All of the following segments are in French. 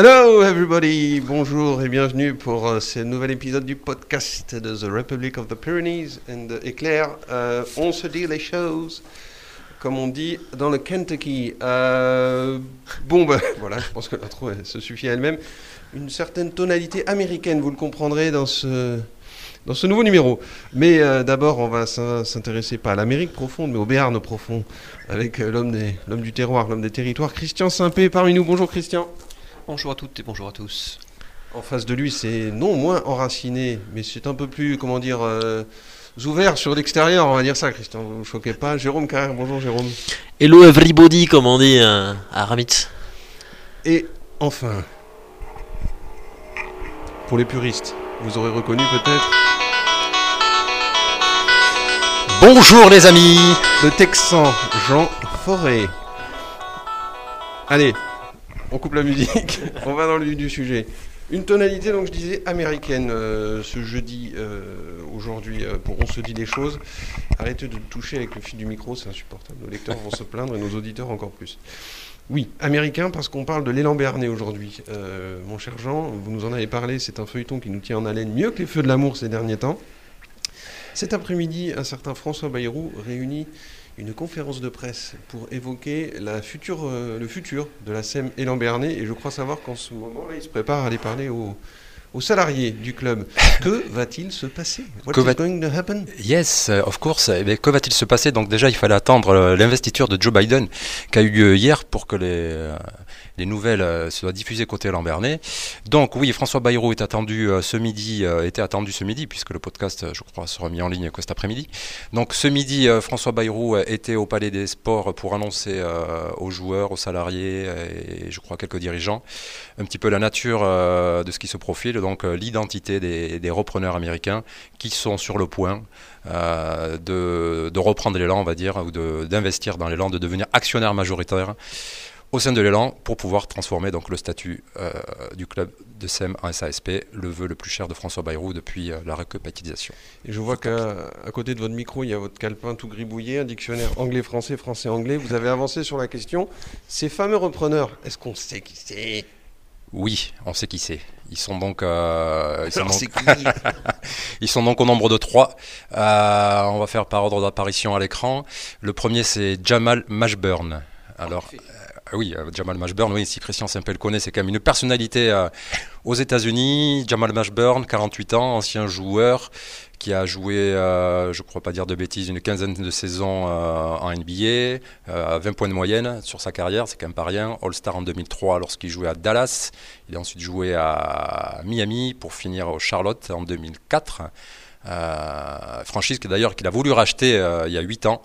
Hello everybody, bonjour et bienvenue pour euh, ce nouvel épisode du podcast de The Republic of the Pyrenees and Éclair. Euh, on se dit les choses comme on dit dans le Kentucky. Euh, bon ben voilà, je pense que l'intro se suffit à elle-même. Une certaine tonalité américaine, vous le comprendrez dans ce dans ce nouveau numéro. Mais d'abord, on va s'in- s'intéresser pas à l'Amérique profonde, mais au Béarn profond, avec l'homme du terroir, l'homme des territoires, Christian Simpé parmi nous. Bonjour Christian. Bonjour à toutes et bonjour à tous. En face de lui, c'est non moins enraciné, mais c'est un peu plus, comment dire, euh, ouvert sur l'extérieur, on va dire ça, Christian. Vous ne vous choquez pas. Jérôme Carrère, bonjour Jérôme. Hello everybody, comme on dit euh, à Ramitz. Et enfin, pour les puristes, vous aurez reconnu peut-être Bonjour les amis le Texan Jean Forêt. Allez, on coupe la musique, on va dans le du sujet. Une tonalité, donc je disais, américaine euh, ce jeudi, euh, aujourd'hui, euh, pour On se dit les choses. Arrêtez de toucher avec le fil du micro, c'est insupportable. Nos lecteurs vont se plaindre et nos auditeurs encore plus. Oui, américain parce qu'on parle de l'élan béarnais aujourd'hui. Mon cher Jean, vous nous en avez parlé, c'est un feuilleton qui nous tient en haleine mieux que les feux de l'amour ces derniers temps. Cet après-midi, un certain François Bayrou réunit une conférence de presse pour évoquer la future, euh, le futur de la SEM élan béarnais et je crois savoir qu'en ce moment-là, il se prépare à aller parler aux, aux salariés du club. Que va-t-il se passer? What Que is va- going to happen? Yes, of course. Eh bien, que va-t-il se passer? Donc déjà, il fallait attendre euh, l'investiture de Joe Biden qui a eu lieu hier pour que les, euh, les nouvelles euh, soient diffusées côté Lambernais. Donc oui, François Bayrou est attendu euh, ce midi, euh, était attendu ce midi puisque le podcast, je crois, sera mis en ligne que cet après-midi. Donc ce midi, François Bayrou était au Palais des Sports pour annoncer aux joueurs, aux salariés et je crois quelques dirigeants un petit peu la nature de ce qui se profile, donc l'identité des, repreneurs américains qui sont sur le point de, reprendre l'élan, on va dire, ou d'investir dans l'élan, de devenir actionnaire majoritaire au sein de l'élan pour pouvoir transformer donc le statut euh, du club de SEM en SASP, le vœu le plus cher de François Bayrou depuis euh, la recapitalisation. Et je vois qu'à à côté de votre micro, il y a votre calepin tout gribouillé, un dictionnaire anglais-français, français-anglais. Vous avez avancé sur la question. Ces fameux repreneurs, est-ce qu'on sait qui c'est? Oui, on sait qui c'est. Ils sont donc, euh, ils sont Alors, donc- c'est qui? Ils sont donc au nombre de trois. Euh, on va faire par ordre d'apparition à l'écran. Le premier, c'est Jamal Mashburn. Alors, oui, euh, Jamal Mashburn, oui, si Christian Simple le connaît, c'est quand même une personnalité euh, aux États-Unis. Jamal Mashburn, 48 ans, ancien joueur qui a joué, euh, je ne crois pas dire de bêtises, une quinzaine de saisons en NBA, euh, à 20 points de moyenne sur sa carrière, c'est quand même pas rien. All-Star en 2003 lorsqu'il jouait à Dallas. Il a ensuite joué à Miami pour finir au Charlotte en 2004. Euh, franchise d'ailleurs qu'il a voulu racheter euh, il y a 8 ans.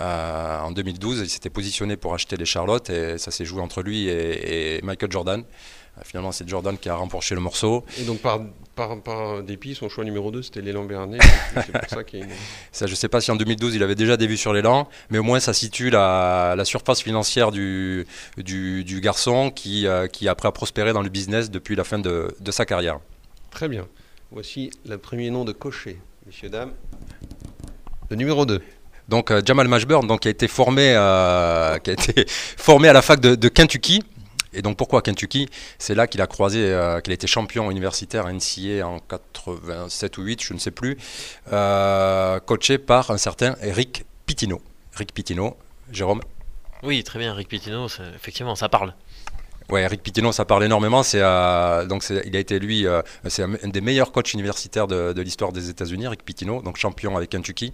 Euh, en 2012, il s'était positionné pour acheter les Charlotte et ça s'est joué entre lui et, et Michael Jordan. Euh, finalement, c'est Jordan qui a remporté le morceau. Et donc, par, par, par dépit, son choix numéro 2, c'était l'élan béarnais. C'est pour ça qu'il y a une... Ça, je ne sais pas si en 2012 il avait déjà des vues sur l'élan, mais au moins ça situe la, la surface financière du, du, du garçon qui, qui après a prospéré dans le business depuis la fin de, de sa carrière. Très bien. Voici le premier nom de cocher, messieurs, dames. Le numéro 2. Donc euh, Jamal Mashburn, donc qui a été formé, euh, qui a été formé à la fac de, de Kentucky. Et donc pourquoi Kentucky? C'est là qu'il a croisé, euh, qu'il a été champion universitaire à NCA en 87 ou 8, je ne sais plus, euh, coaché par un certain Rick Pitino. Rick Pitino, Jérôme? Oui, très bien, Rick Pitino, effectivement, ça parle. Ouais, Rick Pitino, ça parle énormément. C'est euh, c'est- il a été lui, euh, un, des meilleurs coachs universitaires de, l'histoire des États-Unis, Rick Pitino, donc champion avec Kentucky,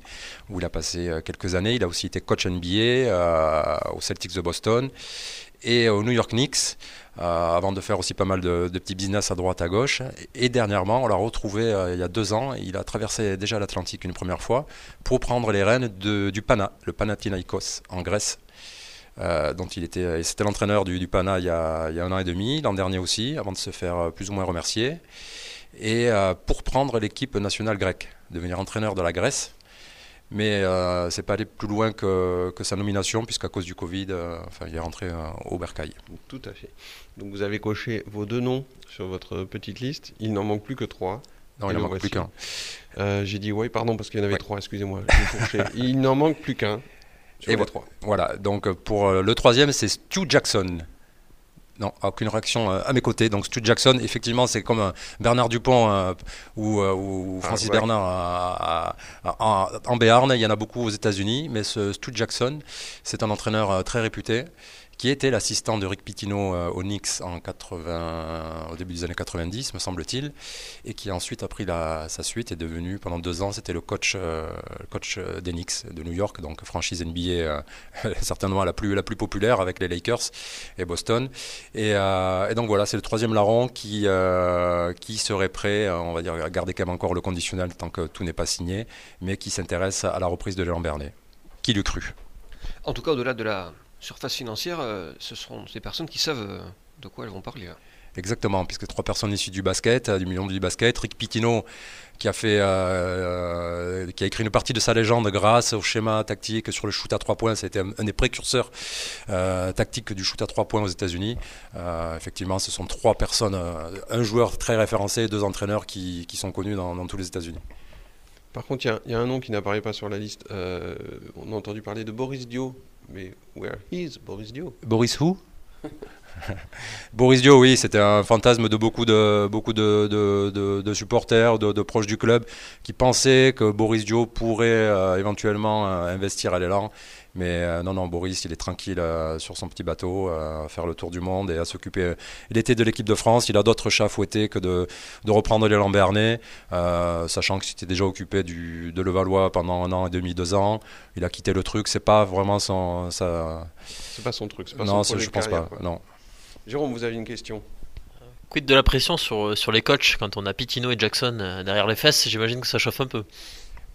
où il a passé euh, quelques années. Il a aussi été coach NBA aux Celtics de Boston et aux New York Knicks, avant de faire aussi pas mal de, petits business à droite à gauche. Et dernièrement, on l'a retrouvé il y a deux ans. Il a traversé déjà l'Atlantique une première fois pour prendre les rênes du Pana, le Panathinaikos en Grèce euh, dont il était, c'était l'entraîneur du, du Pana il y, a, il y a un an et demi, l'an dernier aussi, avant de se faire euh, plus ou moins remercier, et euh, pour prendre l'équipe nationale grecque, devenir entraîneur de la Grèce. Mais euh, c'est pas allé plus loin que, que sa nomination, puisqu'à cause du Covid, enfin, il est rentré au Bercail. Tout à fait. Donc vous avez coché vos deux noms sur votre petite liste. Il n'en manque plus que trois. Non, Et il en le manque plus qu'un. Euh, J'ai dit oui, pardon, parce qu'il y en avait Ouais. trois, excusez-moi. Il n'en manque plus qu'un sur Et les voilà. trois. Voilà, donc euh, pour euh, le troisième, c'est Stu Jackson. Non, aucune réaction euh, à mes côtés. Donc Stu Jackson, effectivement, c'est comme Bernard Dupont euh, ou, euh, ou Ah, Francis ouais. Bernard à- à- à- en, Béarn. Il y en a beaucoup aux États-Unis, mais ce Stu Jackson, c'est un entraîneur très réputé qui était l'assistant de Rick Pitino euh, au Knicks en 80, au début des années 90, me semble-t-il, et qui ensuite a pris sa suite et est devenu pendant deux ans, c'était le coach, euh, coach euh, des Knicks de New York, donc franchise NBA euh, certainement la plus, la plus populaire avec les Lakers et Boston. Et, donc voilà, c'est le troisième larron qui, qui serait prêt, on va dire, à garder quand même encore le conditionnel tant que tout n'est pas signé, mais qui s'intéresse à la reprise de Léon Bernet. Qui l'eût cru? En tout cas, au-delà de la surface financière, euh, ce seront des personnes qui savent euh, de quoi elles vont parler. hein. Exactement, puisque trois personnes issues du basket, euh, du million du basket. Rick Pitino, qui a fait, euh, qui a écrit une partie de sa légende grâce au schéma tactique sur le shoot à trois points. C'était un, un des précurseurs euh, tactiques du shoot à trois points aux États-Unis. Euh, effectivement, ce sont trois personnes, euh, un joueur très référencé, deux entraîneurs qui, qui sont connus dans, dans tous les États-Unis. Par contre, il y y, a un nom qui n'apparaît pas sur la liste. Euh, on a entendu parler de Boris Dio. Mais where is Boris Dio Boris Who? Boris Dio, oui, c'était un fantasme de beaucoup de, supporters, de, de proches du club, qui pensaient que Boris Dio pourrait euh, éventuellement euh, investir à l'élan. Mais euh, non, non, Boris, il est tranquille euh, sur son petit bateau, euh, à faire le tour du monde et à s'occuper. Il était de l'équipe de France, il a d'autres chats fouettés que de, de reprendre Bernet, euh, sachant qu'il s'était déjà occupé du, de Levallois pendant un an et demi, deux ans. Il a quitté le truc, c'est pas vraiment son. sa- C'est pas son truc. c'est Pas non, son ça, je pense carrière, pas. quoi. Non. Jérôme, vous avez une question Quid de la pression sur, sur les coachs quand on a Pitino et Jackson derrière les fesses? J'imagine que ça chauffe un peu.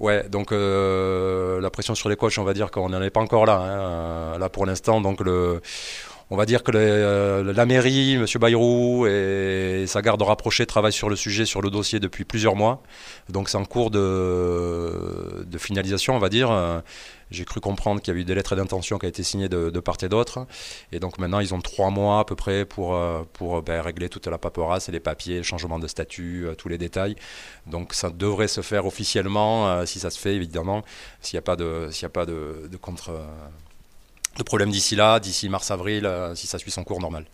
Ouais, donc euh, la pression sur les coachs, on va dire qu'on n'en est pas encore là, hein, euh, là pour l'instant. Donc le, on va dire que euh, la mairie, M. Bayrou et sa garde rapprochée travaillent sur le sujet, sur le dossier depuis plusieurs mois. Donc c'est en cours de, de finalisation, on va dire. Euh, J'ai cru comprendre qu'il y a eu des lettres d'intention qui ont été signées de, de part et d'autre. Et donc maintenant, ils ont trois mois à peu près pour, euh, pour ben, régler toute la paperasse et les papiers, le changement de statut, euh, tous les détails. Donc ça devrait se faire officiellement, euh, si ça se fait évidemment, s'il n'y a pas de, s'il y a pas de, de contre, euh, de problème d'ici là, d'ici mars-avril, euh, si ça suit son cours normal.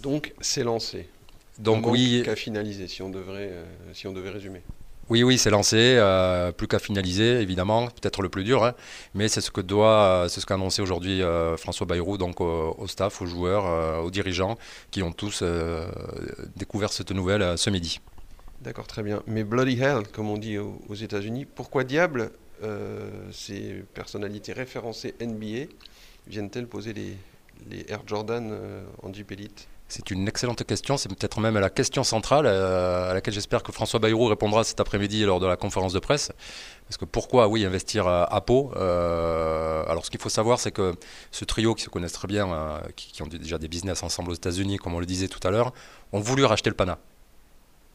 Donc, c'est lancé. Donc manque oui, qu'à finaliser, si on devrait, euh, si on devait résumer? Oui, oui, c'est lancé, euh, plus qu'à finaliser évidemment, peut-être le plus dur, hein, mais c'est ce que doit, c'est ce qu'a annoncé aujourd'hui euh, François Bayrou, donc au, staff, aux joueurs, euh, aux dirigeants, qui ont tous découvert cette nouvelle ce midi. D'accord, très bien. Mais Bloody Hell, comme on dit aux, États-Unis, pourquoi diable ces personnalités référencées NBA viennent-elles poser les, Air Jordan en Jeep Elite C'est une excellente question. C'est peut-être même la question centrale euh, à laquelle j'espère que François Bayrou répondra cet après-midi lors de la conférence de presse. Parce que pourquoi, oui, investir à, Pau Euh, Alors, ce qu'il faut savoir, c'est que ce trio qui se connaissent très bien, euh, qui, qui ont déjà des business ensemble aux États-Unis, comme on le disait tout à l'heure, ont voulu racheter le Pana.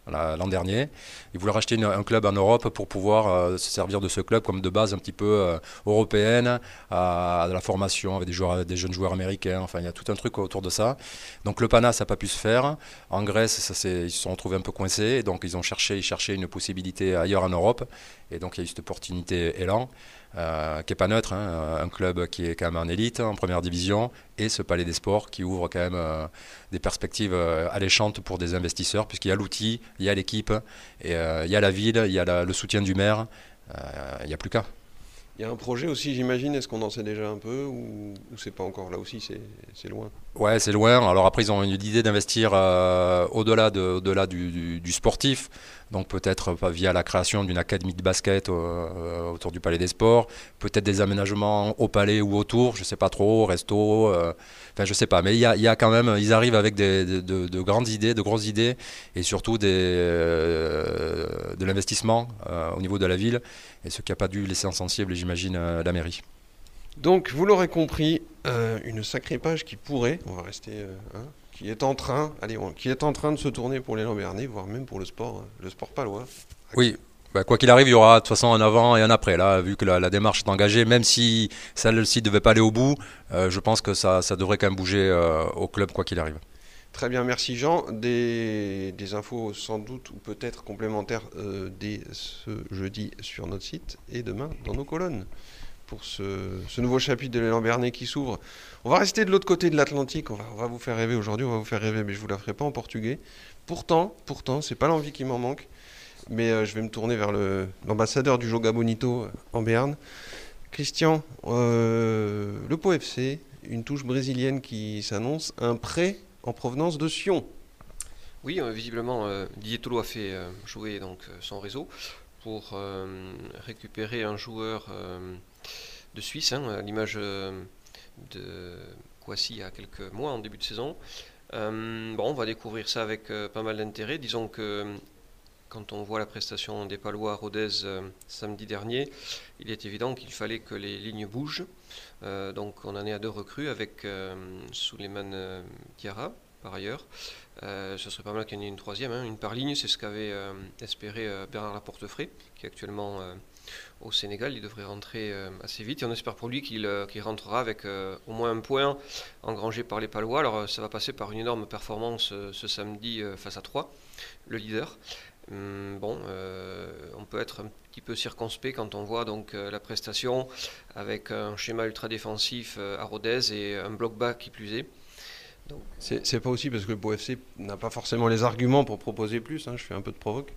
L'an dernier, ils voulaient racheter un club en Europe pour pouvoir euh, se servir de ce club comme de base un petit peu euh, européenne, à, à la formation avec des, jeunes joueurs américains. Enfin, il y a tout un truc autour de ça. Donc le Pana, ça n'a pas pu se faire. En Grèce, ça, ils se sont retrouvés un peu coincés. Donc ils ont cherché, ils cherchaient une possibilité ailleurs en Europe. Et donc il y a eu cette opportunité Elan, euh, qui n'est pas neutre, hein, un club qui est quand même en élite, en première division, et ce Palais des Sports qui ouvre quand même euh, des perspectives euh, alléchantes pour des investisseurs, puisqu'il y a l'outil, il y a l'équipe, euh, il y a la ville, il y a le soutien du maire. Euh, Il n'y a plus qu'à. Il y a un projet aussi, j'imagine, est-ce qu'on en sait déjà un peu ou, c'est pas encore Là aussi, c'est loin? Ouais, c'est loin. Alors après, ils ont une idée d'investir euh, au-delà de, au-delà du, sportif. Donc peut-être pas via la création d'une académie de basket euh, autour du Palais des Sports, peut-être des aménagements au Palais ou autour, je sais pas trop, resto, euh, enfin je sais pas. Mais il y a, y quand même, ils arrivent avec des, de, de- de grandes idées, de grosses idées, et surtout des, euh, de l'investissement euh, au niveau de la ville, et ce qui n'a pas dû laisser insensible, j'imagine, euh, la mairie. Donc, vous l'aurez compris, euh, une sacrée page qui pourrait, on va rester, euh, hein, qui est en train, allez, on- qui est en train de se tourner pour les Lambernais, voire même pour le sport, euh, le sport palois. Oui, bah, quoi qu'il arrive, il y aura de toute façon un avant et un après. Là, vu que la, la démarche est engagée, même si celle-ci ne devait pas aller au bout, euh, je pense que ça, ça devrait quand même bouger euh, au club, quoi qu'il arrive. Très bien, merci Jean. Des, des infos sans doute ou peut-être complémentaires euh, dès ce jeudi sur notre site et demain dans nos colonnes. Pour ce, nouveau chapitre de l'élan Bernet qui s'ouvre. On va rester de l'autre côté de l'Atlantique, on va, vous faire rêver aujourd'hui, on va vous faire rêver, mais je vous la ferai pas en portugais. Pourtant, pourtant, c'est pas l'envie qui m'en manque, mais euh, je vais me tourner vers l'ambassadeur du Joga Bonito euh, en Béarn. Christian, euh, le Pau FC, une touche brésilienne qui s'annonce, un prêt en provenance de Sion. Oui, visiblement, euh, Didier Tolo a fait jouer donc, son réseau pour euh, récupérer un joueur euh, de Suisse, hein, à l'image euh, de Kouassi il y a quelques mois en début de saison. Bon, on va découvrir ça avec pas mal d'intérêt. Disons que quand on voit la prestation des Palois à Rodez samedi dernier, il est évident qu'il fallait que les lignes bougent. Donc on en est à deux recrues avec euh, Souleymane euh, Diarra par ailleurs. Euh, ce serait pas mal qu'il y en ait une troisième, hein, une par ligne, c'est ce qu'avait euh, espéré euh, Bernard Laportefray, qui est actuellement euh, au Sénégal. Il devrait rentrer assez vite et on espère pour lui qu'il rentrera avec au moins un point engrangé par les Palois. Alors ça va passer par une énorme performance ce samedi face à 3, le leader. Hum, bon, on peut être un petit peu circonspect quand on voit donc la prestation avec un schéma ultra défensif à Rodez et un bloc bas qui plus est. C'est c'est pas aussi parce que le Pau FC n'a pas forcément les arguments pour proposer plus, hein, je fais un peu de provoque.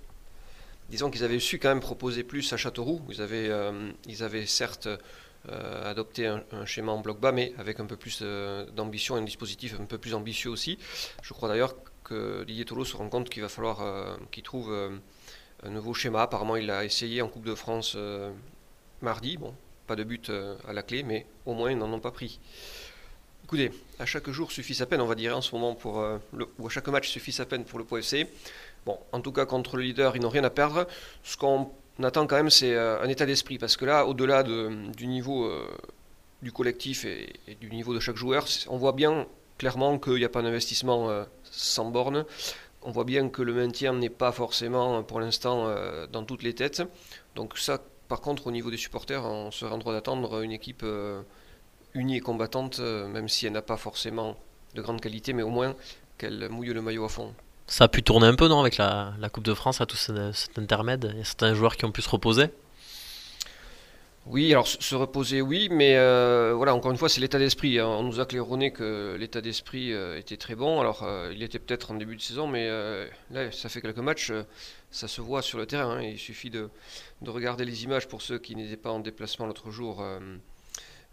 Disons qu'ils avaient su quand même proposer plus à Châteauroux. Ils avaient, euh, ils avaient certes euh, adopté un, un schéma en bloc bas, mais avec un peu plus euh, d'ambition et un dispositif un peu plus ambitieux aussi. Je crois d'ailleurs que Didier Tolo se rend compte qu'il va falloir euh, qu'il trouve euh, un nouveau schéma. Apparemment, il a essayé en Coupe de France euh, mardi. Bon, pas de but euh, à la clé, mais au moins ils n'en ont pas pris. Écoutez, à chaque jour suffit sa peine, on va dire en ce moment, pour, euh, ou à chaque match suffit sa peine pour le Pau FC. Bon, en tout cas, contre le leader, ils n'ont rien à perdre. Ce qu'on attend quand même, c'est euh, un état d'esprit. Parce que là, au-delà de- du niveau euh, du collectif et, et du niveau de chaque joueur, on voit bien clairement qu'il n'y a pas d'investissement sans borne. On voit bien que le maintien n'est pas forcément, pour l'instant, dans toutes les têtes. Donc ça, par contre, au niveau des supporters, on serait en droit d'attendre une équipe unie et combattante, euh, même si elle n'a pas forcément de grande qualité, mais au moins qu'elle mouille le maillot à fond. Ça a pu tourner un peu, non, avec la, la Coupe de France, à tout ce- cet intermède? Il y a certains joueurs qui ont pu se reposer? Oui, alors se se reposer, oui, mais euh, voilà, encore une fois, c'est l'état d'esprit. hein. On nous a claironné que l'état d'esprit euh, était très bon. Alors, euh, il était peut-être en début de saison, mais là, ça fait quelques matchs, ça se voit sur le terrain. hein. Il suffit de, de regarder les images pour ceux qui n'étaient pas en déplacement l'autre jour.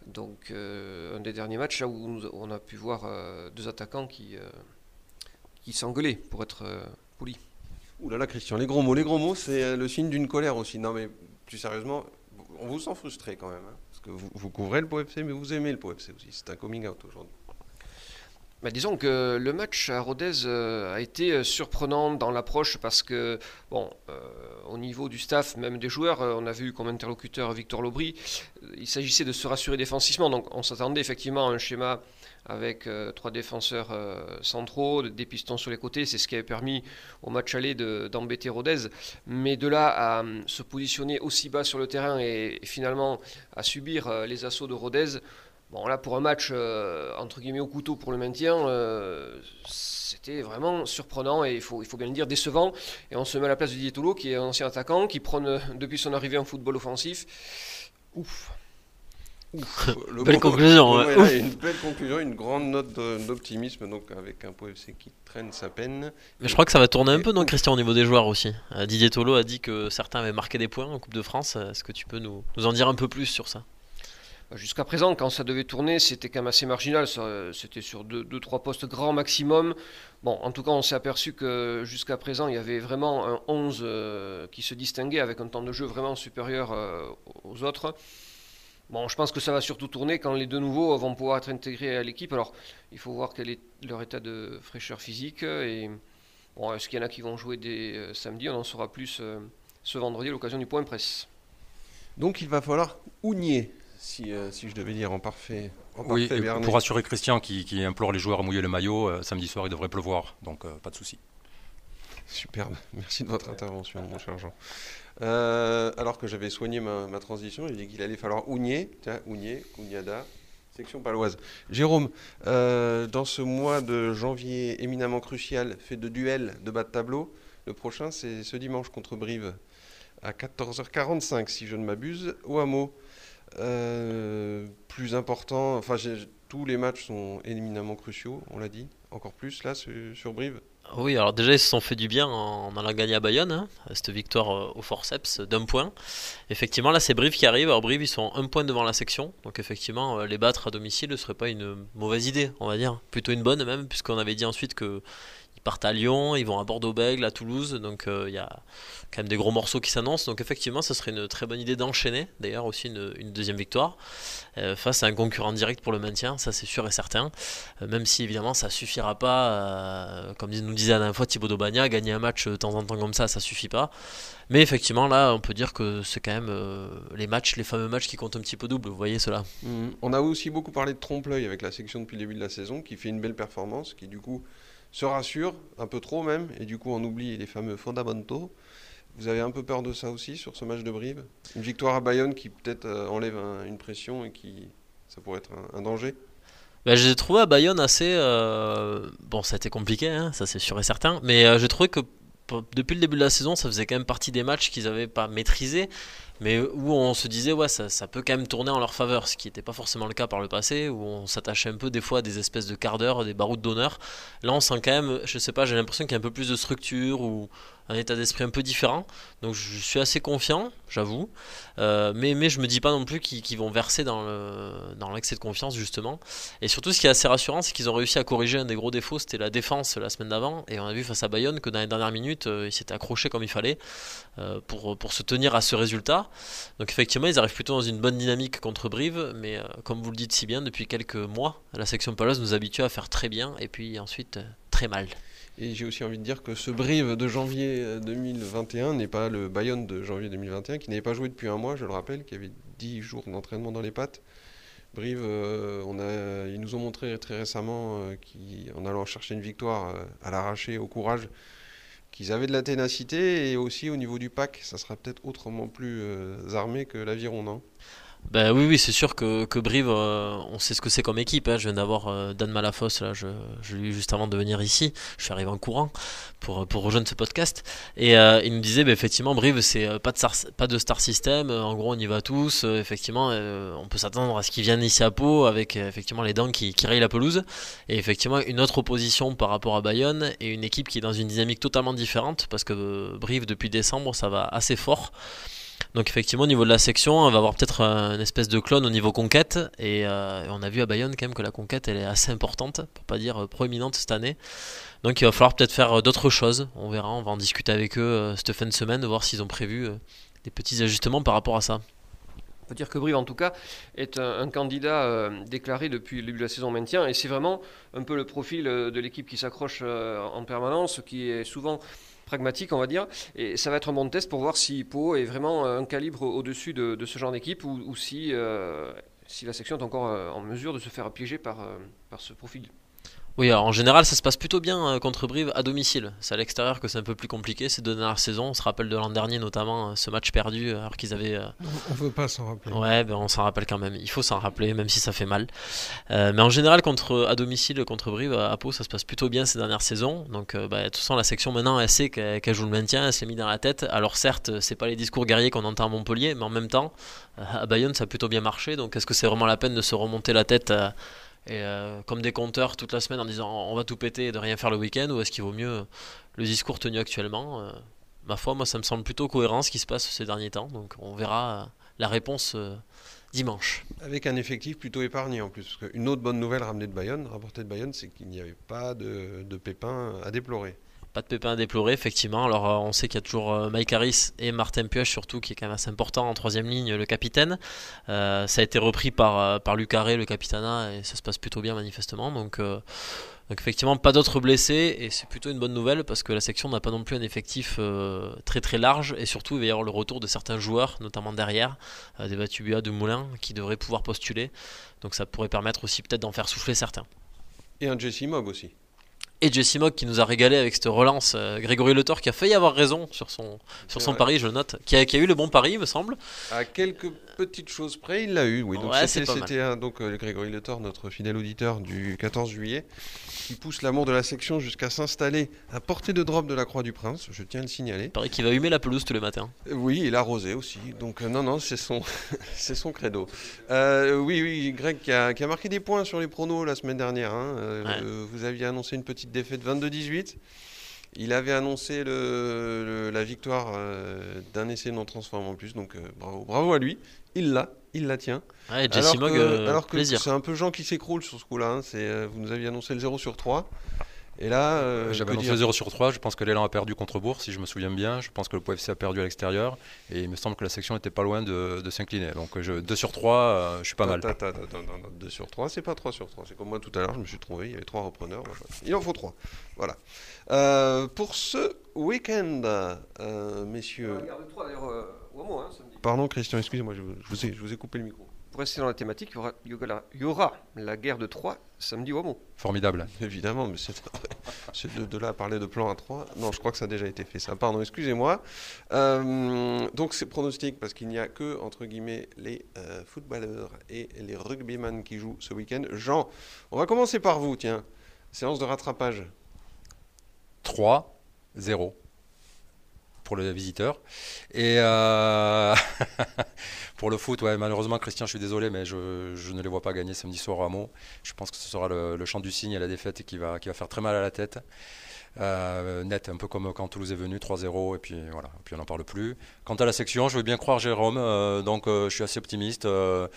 Donc, euh, un des derniers matchs, là où nous- on a pu voir euh, deux attaquants qui, euh, qui s'engueulaient, pour être euh, poli. Ouh là là, Christian, les gros mots, les gros mots, c'est le signe d'une colère aussi. Non mais plus sérieusement, on vous sent frustré quand même, hein, parce que vous, vous couvrez le Pau FC, mais vous aimez le Pau FC aussi. C'est un coming out aujourd'hui. Bah, disons que le match à Rodez euh, a été euh, surprenant dans l'approche parce que, bon, euh, au niveau du staff, même des joueurs, on a vu comme interlocuteur Victor Lobry, il s'agissait de se rassurer défensivement. Donc on s'attendait effectivement à un schéma avec trois défenseurs centraux, des pistons sur les côtés. C'est ce qui avait permis au match aller de- d'embêter Rodez. Mais de là à se positionner aussi bas sur le terrain et, finalement à subir les assauts de Rodez, Bon, là, pour un match euh, entre guillemets au couteau pour le maintien, euh, c'était vraiment surprenant et il faut, il faut bien le dire décevant. Et on se met à la place de Didier Tolo, qui est un ancien attaquant, qui prône euh, depuis son arrivée en football offensif. Ouf. Le Belle conclusion, le là, une belle conclusion, une grande note d'optimisme, donc avec un Pau FC qui traîne sa peine. Mais je crois que ça va tourner un peu, non, Christian, au niveau des joueurs aussi. Didier Tolo a dit que certains avaient marqué des points en Coupe de France. Est-ce que tu peux nous, nous en dire un peu plus sur ça? Jusqu'à présent, quand ça devait tourner, c'était quand même assez marginal. C'était sur 2-3 postes grand maximum. Bon, en tout cas, on s'est aperçu que jusqu'à présent, il y avait vraiment un 11 euh, qui se distinguait avec un temps de jeu vraiment supérieur euh, aux autres. Bon, je pense que ça va surtout tourner quand les deux nouveaux vont pouvoir être intégrés à l'équipe. Alors, il faut voir quel est leur état de fraîcheur physique. Et est-ce qu'il y en a qui vont jouer dès euh, samedi? On en saura plus ce vendredi à l'occasion du point presse. Donc il va falloir ougner, si, euh, si je devais dire en parfait, en Oui, parfait pour rassurer Christian qui, qui implore les joueurs à mouiller le maillot, euh, samedi soir il devrait pleuvoir, donc euh, pas de souci. Superbe, merci de votre intervention, mon cher Jean. Alors que j'avais soigné ma, ma transition, j'ai dit qu'il allait falloir ougner, ougner, Ougnada, section paloise. Jérôme, dans ce mois de janvier éminemment crucial, fait de duels de bas de tableau, le prochain c'est ce dimanche contre Brive à 14h45, si je ne m'abuse, au hameau. Plus important, enfin tous les matchs sont éminemment cruciaux, on l'a dit, encore plus là sur Brive. Oui, alors déjà ils se sont fait du bien en allant gagner à Bayonne, hein, cette victoire euh, au forceps d'un point. Effectivement, là c'est Brive qui arrive. Alors Brive ils sont un point devant la section, donc effectivement euh, les battre à domicile ne serait pas une mauvaise idée, on va dire, plutôt une bonne même, puisqu'on avait dit ensuite que partent à Lyon, ils vont à Bordeaux-Bègles, à Toulouse, donc euh, il y a quand même des gros morceaux qui s'annoncent. Donc effectivement, ce serait une très bonne idée d'enchaîner, d'ailleurs aussi une, deuxième victoire, euh, face à un concurrent direct pour le maintien, ça c'est sûr et certain. Euh, même si évidemment ça suffira pas, comme nous disait la dernière fois Thibaut Daubagna, gagner un match de temps en temps comme ça, ça suffit pas. Mais effectivement, là, on peut dire que c'est quand même les matchs, les fameux matchs qui comptent un petit peu double. Vous voyez cela. Mmh. On a aussi beaucoup parlé de trompe-l'œil avec la section depuis le début de la saison, qui fait une belle performance, qui du coup se rassure, un peu trop même, et du coup on oublie les fameux fondamentaux. Vous avez un peu peur de ça aussi sur ce match de Brive? Une victoire à Bayonne qui peut-être euh, enlève une pression et qui ça pourrait être un, danger? Bah, j'ai trouvé à Bayonne assez. Euh, bon, ça a été compliqué, hein, ça c'est sûr et certain. Mais euh, j'ai trouvé que depuis le début de la saison, ça faisait quand même partie des matchs qu'ils n'avaient pas maîtrisés mais où on se disait ouais ça, peut quand même tourner en leur faveur, ce qui n'était pas forcément le cas par le passé, où on s'attachait un peu des fois à des espèces de quart d'heure, des baroutes d'honneur. Là on sent quand même, je sais pas, j'ai l'impression qu'il y a un peu plus de structure ou un état d'esprit un peu différent. Donc je suis assez confiant, j'avoue. Euh, mais, mais je me dis pas non plus qu'ils vont verser dans l'excès dans de confiance, justement. Et surtout, ce qui est assez rassurant, c'est qu'ils ont réussi à corriger un des gros défauts, c'était la défense la semaine d'avant. Et on a vu face à Bayonne que dans les dernières minutes, euh, ils s'étaient accrochés comme il fallait euh, pour, pour se tenir à ce résultat. Donc effectivement, ils arrivent plutôt dans une bonne dynamique contre Brive. Mais comme vous le dites si bien, depuis quelques mois, la section Palace nous habitue à faire très bien et puis ensuite très mal. Et j'ai aussi envie de dire que ce Brive de janvier 2021 n'est pas le Bayonne de janvier 2021, qui n'avait pas joué depuis un mois, je le rappelle, qui avait 10 jours d'entraînement dans les pattes. Brive, euh, ils nous ont montré très récemment, euh, qu'en allant chercher une victoire euh, à l'arraché, au courage, qu'ils avaient de la ténacité et aussi au niveau du pack, ça sera peut-être autrement plus armé que l'aviron, non? Ben oui, oui, c'est sûr que, que Brive, euh, on sait ce que c'est comme équipe. Hein. Je viens d'avoir euh, Dan Malafosse, là, je, je l'ai eu juste avant de venir ici. Je suis arrivé en courant pour, pour rejoindre ce podcast. Et euh, il nous disait, ben, effectivement, Brive, c'est pas de, star, pas de star system. En gros, on y va tous. effectivement, on peut s'attendre à ce qu'ils viennent ici à Pau avec effectivement les dents qui, qui rayent la pelouse. Et effectivement, une autre opposition par rapport à Bayonne et une équipe qui est dans une dynamique totalement différente parce que Brive, depuis décembre, ça va assez fort. Donc effectivement au niveau de la section, on va avoir peut-être une espèce de clone au niveau conquête et, euh, on a vu à Bayonne quand même que la conquête elle est assez importante, pour pas dire euh, proéminente cette année. Donc il va falloir peut-être faire euh, d'autres choses. On verra, on va en discuter avec eux cette fin de semaine, voir s'ils ont prévu des petits ajustements par rapport à ça. On peut dire que Brive, en tout cas, est un, candidat déclaré depuis le début de la saison maintien. Et c'est vraiment un peu le profil de l'équipe qui s'accroche en permanence, qui est souvent pragmatique, on va dire. Et ça va être un bon test pour voir si Pau est vraiment un calibre au-dessus de, ce genre d'équipe ou, si, euh, si la section est encore euh, en mesure de se faire piéger euh, par ce profil. Oui, alors en général, ça se passe plutôt bien euh, contre Brive à domicile. C'est à l'extérieur que c'est un peu plus compliqué ces deux dernières saisons. On se rappelle de l'an dernier, notamment, euh, ce match perdu, alors qu'ils avaient. Euh, on veut pas s'en rappeler. Ouais, ben on s'en rappelle quand même. Il faut s'en rappeler, même si ça fait mal. mais en général, contre, à domicile, contre Brive, à Pau, ça se passe plutôt bien ces dernières saisons. Donc, bah, de toute façon, la section maintenant, elle sait qu'elle joue le maintien, elle s'est mise dans la tête. Alors, certes, c'est pas les discours guerriers qu'on entend à Montpellier, mais en même temps, à Bayonne, ça a plutôt bien marché. Donc, est-ce que c'est vraiment la peine de se remonter la tête et euh, comme des compteurs toute la semaine en disant on va tout péter et de rien faire le week-end ou est-ce qu'il vaut mieux le discours tenu actuellement euh, Ma foi, moi ça me semble plutôt cohérent ce qui se passe ces derniers temps, donc on verra euh, la réponse dimanche. Avec un effectif plutôt épargné en plus. Parce une autre bonne nouvelle ramenée de Bayonne, rapportée de Bayonne, c'est qu'il n'y avait pas de, de pépins à déplorer. Pas de pépins à déplorer, effectivement. Alors, euh, on sait qu'il y a toujours euh, Mike Harris et Martin Puech, surtout, qui est quand même assez important en troisième ligne, le capitaine. Euh, ça a été repris par, par Lucaré, le capitana, et ça se passe plutôt bien, manifestement. Donc, effectivement, pas d'autres blessés, et c'est plutôt une bonne nouvelle parce que la section n'a pas non plus un effectif très très large, et surtout, il va y avoir le retour de certains joueurs, notamment derrière, des Batubia, de Moulin, qui devraient pouvoir postuler. Donc, ça pourrait permettre aussi peut-être d'en faire souffler certains. Et un Jesse Mob aussi et Jesse Mock qui nous a régalé avec cette relance. Euh, Grégory Le qui a failli avoir raison sur son, sur son pari, je note. Qui a, qui a, eu le bon pari, il me semble. À quelques petite chose près, il l'a eu. Oui, donc Ouais, c'était donc euh, Grégory Le Thor, notre fidèle auditeur du 14 juillet, qui pousse l'amour de la section jusqu'à s'installer à portée de drop de la Croix du Prince. Je tiens à le signaler. Il paraît qu'il va humer la pelouse tous les matins. Oui, il a arrosé aussi. Donc euh, non, non, c'est son, c'est son credo. Euh, oui, oui, Greg qui a, qui a marqué des points sur les pronos la semaine dernière. hein. Euh, Ouais. vous aviez annoncé une petite défaite 22-18. Il avait annoncé le, le- la victoire d'un essai non transformé en plus. Donc bravo, bravo à lui. Il l'a, il la tient. Ouais, Jesse alors Mogg, que, euh, alors que plaisir. c'est un peu Jean qui s'écroule sur ce coup-là. hein. C'est, euh, vous nous aviez annoncé le 0 sur 3. Et là, euh, J'avais annoncé dire 0 sur 3. Je pense que l'élan a perdu contre Bourg, si je me souviens bien. Je pense que le POFC a perdu à l'extérieur. Et il me semble que la section était pas loin de, de s'incliner. Donc je, 2 sur 3, euh, je suis pas mal. Attends, attends, attends, attends, attends, 2 sur 3, c'est pas 3 sur 3. C'est comme moi tout à l'heure, je me suis trouvé, il y avait 3 repreneurs. voilà. Il en faut 3. Voilà. Euh, pour ce week-end, euh, messieurs. Pardon, Christian, excusez-moi, je, vous- je vous ai, je vous ai coupé le micro. Pour rester dans la thématique, il y aura, il y aura- il y aura la guerre de Troie samedi au Hameau. Formidable. Évidemment, mais c'est de, de là à parler de plan à 3. Non, je crois que ça a déjà été fait, ça. Pardon, excusez-moi. Euh, donc, c'est pronostic parce qu'il n'y a que, entre guillemets, les euh, footballeurs et les rugbyman qui jouent ce week-end. Jean, on va commencer par vous, tiens. Séance de rattrapage. 3, 0 pour le visiteur. Et euh, pour le foot, ouais, malheureusement, Christian, je suis désolé, mais je, je ne les vois pas gagner samedi soir au Hameau. Je pense que ce sera le, le chant du cygne et la défaite qui va, qui va faire très mal à la tête. Euh, net, un peu comme quand Toulouse est venu, 3-0, et puis voilà, puis on n'en parle plus. Quant à la section, je veux bien croire Jérôme, euh, donc euh, je suis assez optimiste. euh,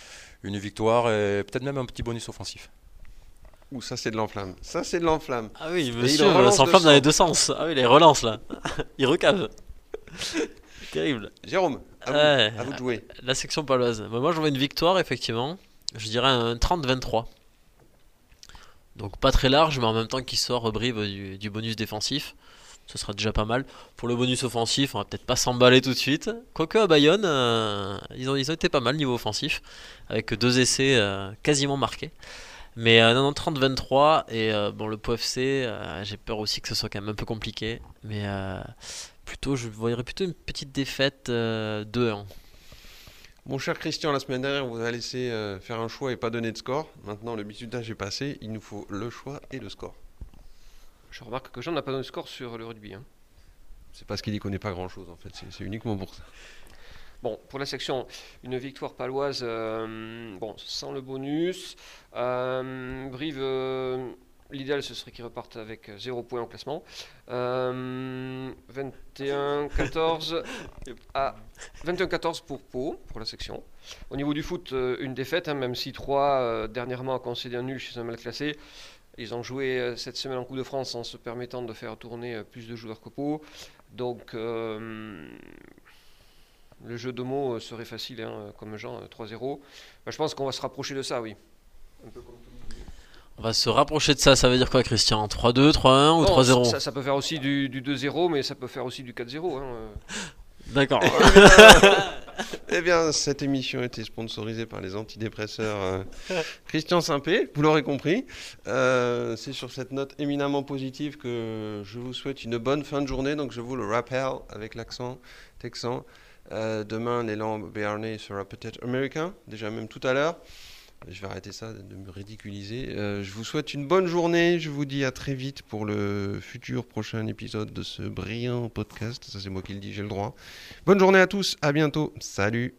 une victoire et peut-être même un petit bonus offensif. Ouh, ça, c'est de l'enflamme. Ça, c'est de l'enflamme. Ah oui, il monsieur en relance s'enflamme dans les deux sens. Ah oui, les relances là. il recave. Terrible. Jérôme, à vous, Ouais. à vous de jouer. La section paloise. Bah, moi, je vois une victoire, effectivement. Je dirais un 30-23. Donc pas très large, mais en même temps qui sort Brive du, du bonus défensif. Ce sera déjà pas mal. Pour le bonus offensif, on va peut-être pas s'emballer tout de suite. Quoique à Bayonne, euh, ils, ont, ils ont été pas mal niveau offensif, avec deux essais euh, quasiment marqués. Mais euh, non, non, 30-23. Et bon, le POFC, j'ai peur aussi que ce soit quand même un peu compliqué. Mais plutôt, je voyerais plutôt une petite défaite euh, 2-1. Mon cher Christian, la semaine dernière, on vous a laissé euh, faire un choix et pas donner de score. Maintenant, le bisutage est passé. Il nous faut le choix et le score. Je remarque que Jean n'a pas donné de score sur le rugby. hein. C'est parce qu'il y connaît pas grand-chose, en fait. C'est- C'est uniquement pour ça. Bon, pour la section, une victoire paloise, euh, bon, sans le bonus. Euh, Brive, euh, l'idéal ce serait qu'ils repartent avec 0 point au classement. Euh, 21-14 à 21-14 pour Pau, pour la section. Au niveau du foot, euh, une défaite, hein, même si 3 dernièrement a concédé un nul chez un mal classé. Ils ont joué euh, cette semaine en Coupe de France en se permettant de faire tourner euh, plus de joueurs que Pau. Donc, euh, le jeu de mots euh, serait facile, hein, comme Jean, euh, 3-0. Bah, je pense qu'on va se rapprocher de ça, oui. Un peu comme tout. On va se rapprocher de ça, ça veut dire quoi Christian? 3-2, 3-1 ou Non, 3-0 ça, ça peut faire aussi du, du 2-0, mais ça peut faire aussi du 4-0. hein, euh. D'accord. Eh bien, cette émission a été sponsorisée par les antidépresseurs euh, Christian Simpé, vous l'aurez compris. Euh, c'est sur cette note éminemment positive que je vous souhaite une bonne fin de journée. Donc, je vous le rappelle avec l'accent texan. Euh, demain, l'élan béarnais sera peut-être américain, déjà même tout à l'heure. Je vais arrêter ça de me ridiculiser. Euh, je vous souhaite une bonne journée. Je vous dis à très vite pour le futur prochain épisode de ce brillant podcast. Ça, c'est moi qui le dis, j'ai le droit. Bonne journée à tous, à bientôt, salut